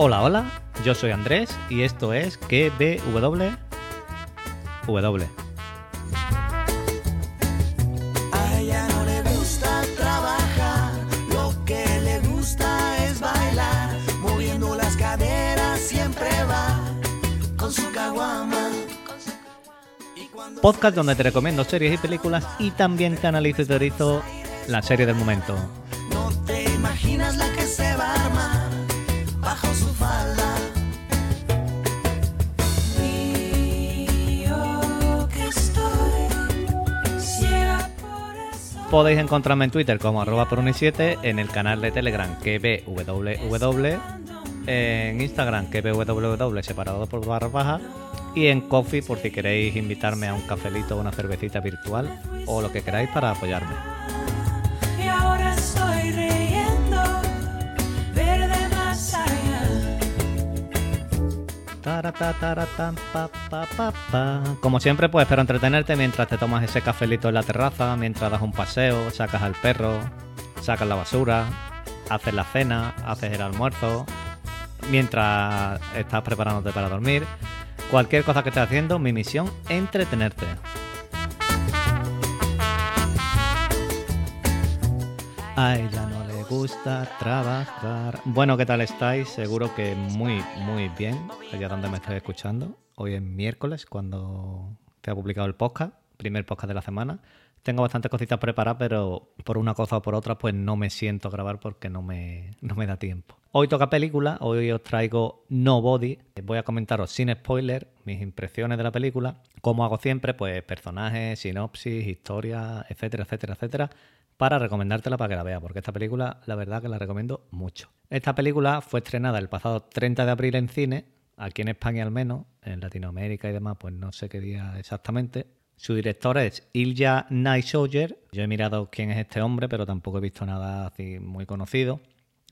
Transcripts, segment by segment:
Hola, hola, yo soy Andrés y esto es KBW. W. A ella no le gusta trabajar, lo que le gusta es bailar, moviendo las caderas siempre va con su caguama. Podcast donde te recomiendo series y películas y también te analizo y teorizo la serie del momento. Podéis encontrarme en Twitter como arroba por 7 en el canal de Telegram KBWW, en Instagram KBWW separado por barra baja y en Coffee por si queréis invitarme a un cafelito o una cervecita virtual o lo que queráis para apoyarme. Como siempre, pues espero entretenerte mientras te tomas ese cafelito en la terraza, mientras das un paseo, sacas al perro, sacas la basura, haces la cena, haces el almuerzo, mientras estás preparándote para dormir. Cualquier cosa que estés haciendo, mi misión, entretenerte. A ella no gusta trabajar. Bueno, ¿qué tal estáis? Seguro que muy, muy bien, allá donde me estáis escuchando. Hoy es miércoles, cuando te ha publicado el podcast, primer podcast de la semana. Tengo bastantes cositas preparadas, pero por una cosa o por otra, pues no me siento a grabar porque no me, no me da tiempo. Hoy toca película, hoy os traigo Nobody. Voy a comentaros sin spoiler mis impresiones de la película. Como hago siempre, pues personajes, sinopsis, historia, etcétera, etcétera, etcétera para recomendártela para que la veas, porque esta película la verdad que la recomiendo mucho. Esta película fue estrenada el pasado 30 de abril en cine, aquí en España al menos, en Latinoamérica y demás, pues no sé qué día exactamente. Su director es Ilja Naishoyer. Yo he mirado quién es este hombre, pero tampoco he visto nada así muy conocido.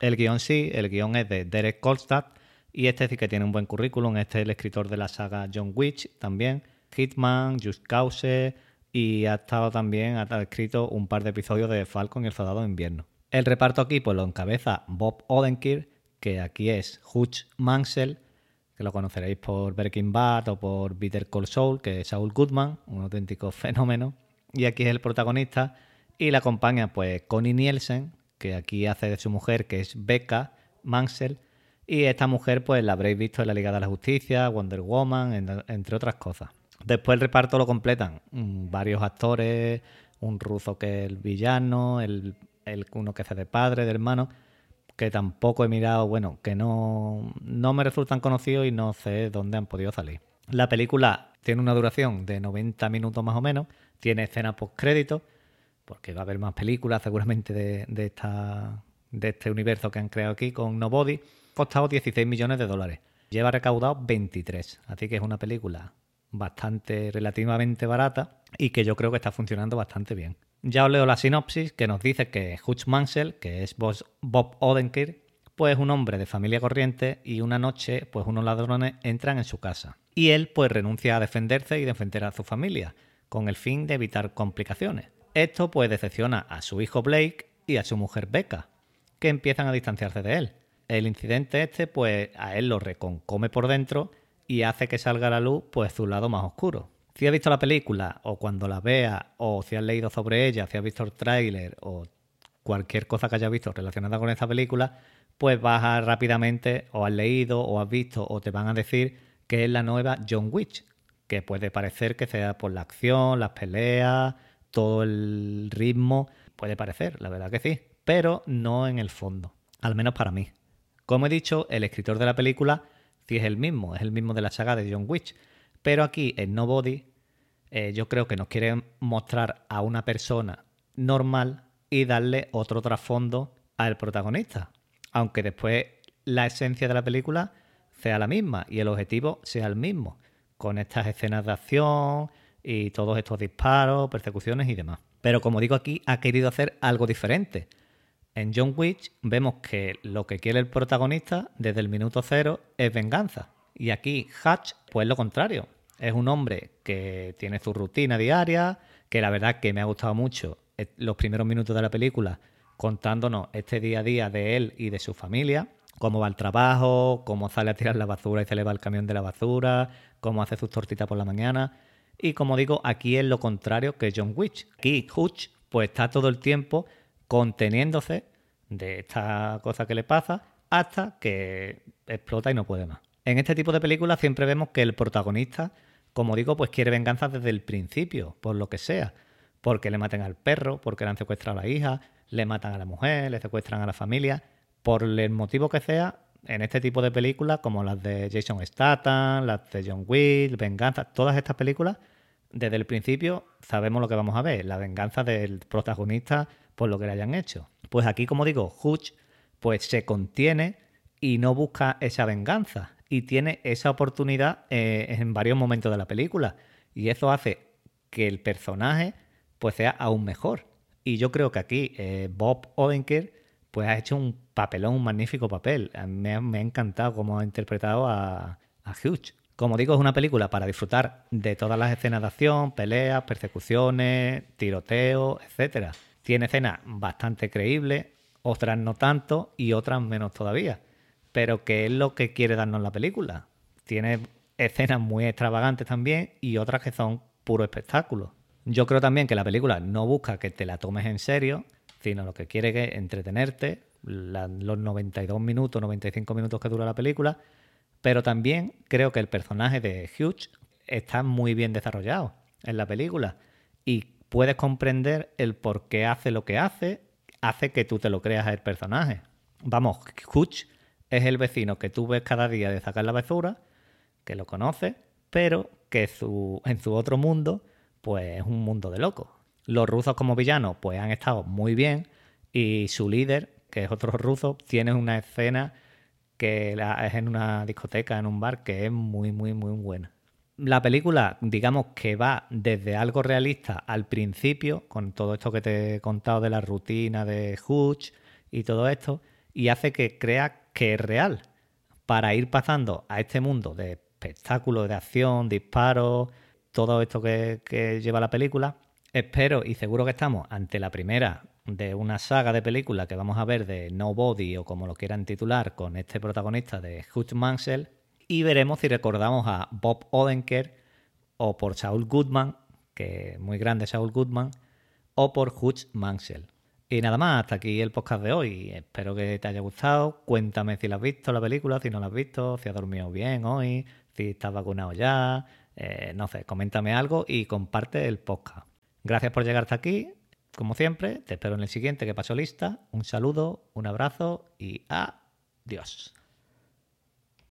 El guion sí, el guion es de Derek Kolstad y este sí que tiene un buen currículum. Este es el escritor de la saga John Witch también. Hitman, Just Cause, y ha estado también, ha escrito un par de episodios de Falcon y el Soldado de Invierno. El reparto aquí pues lo encabeza Bob Odenkirk, que aquí es Hutch Mansell, que lo conoceréis por Breaking Bad o por Bitter Cold Soul, que es Saul Goodman, un auténtico fenómeno. Y aquí es el protagonista. Y la acompaña pues Connie Nielsen, que aquí hace de su mujer, que es Becca Mansell. Y esta mujer pues la habréis visto en la Liga de la Justicia, Wonder Woman, en- entre otras cosas. Después el reparto lo completan mm, varios actores, un ruso que es el villano, el, uno que hace de padre, de hermano, que tampoco he mirado, bueno, que no, no me resultan conocidos y no sé dónde han podido salir. La película tiene una duración de 90 minutos más o menos, tiene escenas post-créditos, porque va a haber más películas seguramente de, esta, este universo que han creado aquí con Nobody. Costado 16 millones de dólares. Lleva recaudado 23, así que es una película bastante relativamente barata y que yo creo que está funcionando bastante bien. Ya os leo la sinopsis que nos dice que Hutch Mansell, que es Bob Odenkirk, pues es un hombre de familia corriente y una noche pues unos ladrones entran en su casa. Y él pues renuncia a defenderse y defender a su familia, con el fin de evitar complicaciones. Esto pues decepciona a su hijo Blake y a su mujer Becca, que empiezan a distanciarse de él. El incidente este pues a él lo reconcome por dentro y hace que salga a la luz pues su lado más oscuro. Si has visto la película o cuando la veas o si has leído sobre ella, si has visto el tráiler o cualquier cosa que hayas visto relacionada con esta película, pues vas a rápidamente o has leído o has visto o te van a decir que es la nueva John Witch, que puede parecer que sea por la acción, las peleas, todo el ritmo, puede parecer, la verdad que sí, pero no en el fondo, al menos para mí. Como he dicho, el escritor de la película sí es el mismo, es el mismo de la saga de John Witch, pero aquí en Nobody eh, yo creo que nos quiere mostrar a una persona normal y darle otro trasfondo al protagonista, aunque después la esencia de la película sea la misma y el objetivo sea el mismo, con estas escenas de acción y todos estos disparos, persecuciones y demás. Pero como digo aquí, ha querido hacer algo diferente. En John Witch vemos que lo que quiere el protagonista desde el minuto cero es venganza. Y aquí Hutch, pues lo contrario. Es un hombre que tiene su rutina diaria, que la verdad que me ha gustado mucho eh, los primeros minutos de la película contándonos este día a día de él y de su familia, cómo va el trabajo, cómo sale a tirar la basura y se le va el camión de la basura, cómo hace sus tortitas por la mañana. Y como digo, aquí es lo contrario que John Wick. Aquí Hutch pues está todo el tiempo conteniéndose de esta cosa que le pasa hasta que explota y no puede más. En este tipo de películas siempre vemos que el protagonista, como digo, pues quiere venganza desde el principio, por lo que sea. Porque le maten al perro, porque le han secuestrado a la hija, le matan a la mujer, le secuestran a la familia. Por el motivo que sea, en este tipo de películas, como las de Jason Statham, las de John Wick, Venganza, todas estas películas, desde el principio sabemos lo que vamos a ver, la venganza del protagonista por lo que le hayan hecho. Pues aquí, como digo, Hutch pues se contiene y no busca esa venganza y tiene esa oportunidad eh, en varios momentos de la película y eso hace que el personaje pues sea aún mejor. Y yo creo que aquí eh, Bob Odenkirk pues ha hecho un papelón, un magnífico papel. Me, ha encantado cómo ha interpretado a, a. Como digo, es una película para disfrutar de todas las escenas de acción, peleas, persecuciones, tiroteos, etc. Tiene escenas bastante creíbles, otras no tanto y otras menos todavía. Pero ¿qué es lo que quiere darnos la película? Tiene escenas muy extravagantes también y otras que son puro espectáculo. Yo creo también que la película no busca que te la tomes en serio, sino lo que quiere es entretenerte, los 92 minutos, 95 minutos que dura la película, pero también creo que el personaje de Hugh está muy bien desarrollado en la película y puedes comprender el por qué hace lo que hace, hace que tú te lo creas el personaje. Vamos, Hugh es el vecino que tú ves cada día de sacar la basura, que lo conoces, pero que en su otro mundo, pues es un mundo de locos. Los rusos como villanos, pues han estado muy bien y su líder, que es otro ruso, tiene una escena que es en una discoteca, en un bar, que es muy, muy, muy buena. La película, digamos que va desde algo realista al principio, con todo esto que te he contado de la rutina de Hutch y todo esto, y hace que creas que es real, para ir pasando a este mundo de espectáculos, de acción, disparos, todo esto que, que lleva la película. Espero y seguro que estamos ante la primera de una saga de películas que vamos a ver de Nobody o como lo quieran titular con este protagonista de Hutch Mansell y veremos si recordamos a Bob Odenkirk o por Saul Goodman, que muy grande Saul Goodman, o por Hutch Mansell. Y nada más, hasta aquí el podcast de hoy. Espero que te haya gustado. Cuéntame si la has visto la película, si no la has visto, si has dormido bien hoy, si estás vacunado ya. Eh, no sé, coméntame algo y comparte el podcast. Gracias por llegar hasta aquí como siempre, te espero en el siguiente que paso lista. Un saludo, un abrazo y adiós.